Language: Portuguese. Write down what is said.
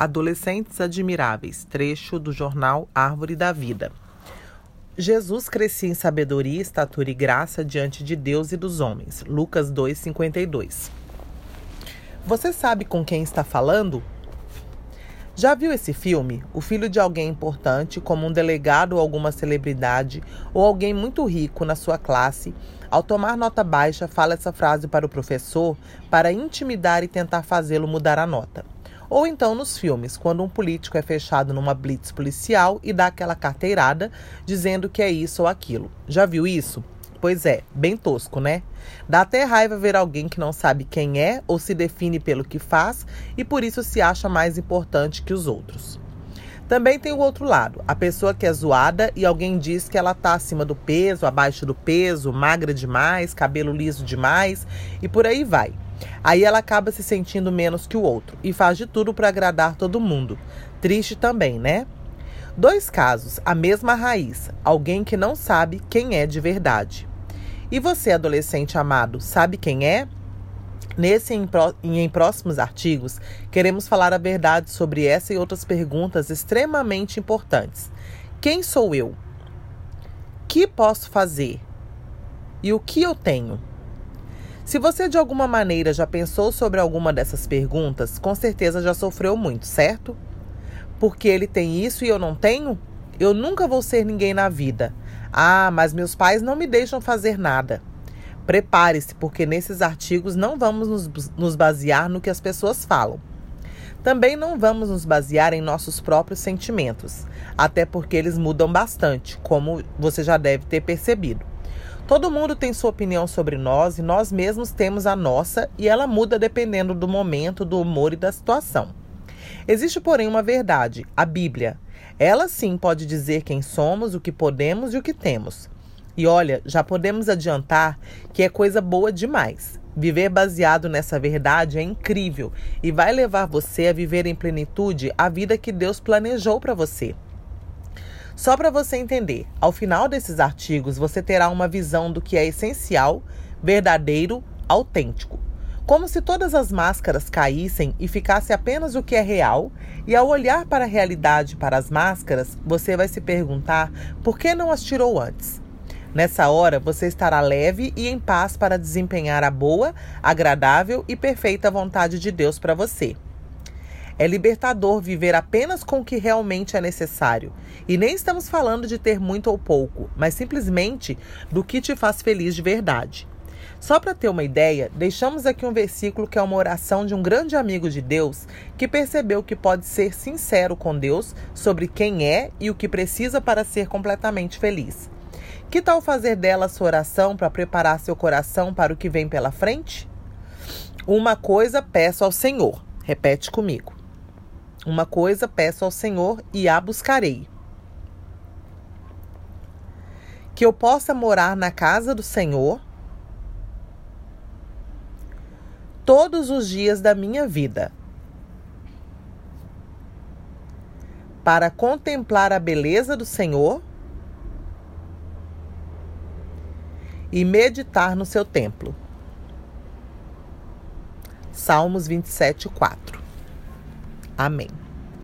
Adolescentes Admiráveis, trecho do jornal Árvore da Vida. Jesus crescia em sabedoria, estatura e graça diante de Deus e dos homens. Lucas 2:52. Você sabe com quem está falando? Já viu esse filme? O filho de alguém importante, como um delegado ou alguma celebridade, ou alguém muito rico na sua classe, ao tomar nota baixa, fala essa frase para o professor para intimidar e tentar fazê-lo mudar a nota. Ou então nos filmes, quando um político é fechado numa blitz policial e dá aquela carteirada dizendo que é isso ou aquilo. Já viu isso? Pois é, bem tosco, né? Dá até raiva ver alguém que não sabe quem é ou se define pelo que faz e por isso se acha mais importante que os outros. Também tem o outro lado, a pessoa que é zoada e alguém diz que ela tá acima do peso, abaixo do peso, magra demais, cabelo liso demais e por aí vai. Aí ela acaba se sentindo menos que o outro e faz de tudo para agradar todo mundo. Triste também, né? Dois casos, a mesma raiz, alguém que não sabe quem é de verdade. E você, adolescente amado, sabe quem é? Nesse e em próximos artigos, queremos falar a verdade sobre essa e outras perguntas extremamente importantes. Quem sou eu? Que posso fazer? E o que eu tenho? Se você de alguma maneira já pensou sobre alguma dessas perguntas, com certeza já sofreu muito, certo? Porque ele tem isso e eu não tenho? Eu nunca vou ser ninguém na vida. Ah, mas meus pais não me deixam fazer nada. Prepare-se, porque nesses artigos não vamos nos, nos basear no que as pessoas falam. Também não vamos nos basear em nossos próprios sentimentos, até porque eles mudam bastante, como você já deve ter percebido. Todo mundo tem sua opinião sobre nós e nós mesmos temos a nossa, e ela muda dependendo do momento, do humor e da situação. Existe, porém, uma verdade: a Bíblia. Ela sim pode dizer quem somos, o que podemos e o que temos. E olha, já podemos adiantar que é coisa boa demais. Viver baseado nessa verdade é incrível e vai levar você a viver em plenitude a vida que Deus planejou para você. Só para você entender, ao final desses artigos você terá uma visão do que é essencial, verdadeiro, autêntico. Como se todas as máscaras caíssem e ficasse apenas o que é real, e ao olhar para a realidade para as máscaras, você vai se perguntar por que não as tirou antes. Nessa hora, você estará leve e em paz para desempenhar a boa, agradável e perfeita vontade de Deus para você. É libertador viver apenas com o que realmente é necessário. E nem estamos falando de ter muito ou pouco, mas simplesmente do que te faz feliz de verdade. Só para ter uma ideia, deixamos aqui um versículo que é uma oração de um grande amigo de Deus que percebeu que pode ser sincero com Deus sobre quem é e o que precisa para ser completamente feliz. Que tal fazer dela sua oração para preparar seu coração para o que vem pela frente? Uma coisa peço ao Senhor. Repete comigo. Uma coisa peço ao Senhor e a buscarei. Que eu possa morar na casa do Senhor todos os dias da minha vida, para contemplar a beleza do Senhor e meditar no seu templo. Salmos 27, 4. Amém.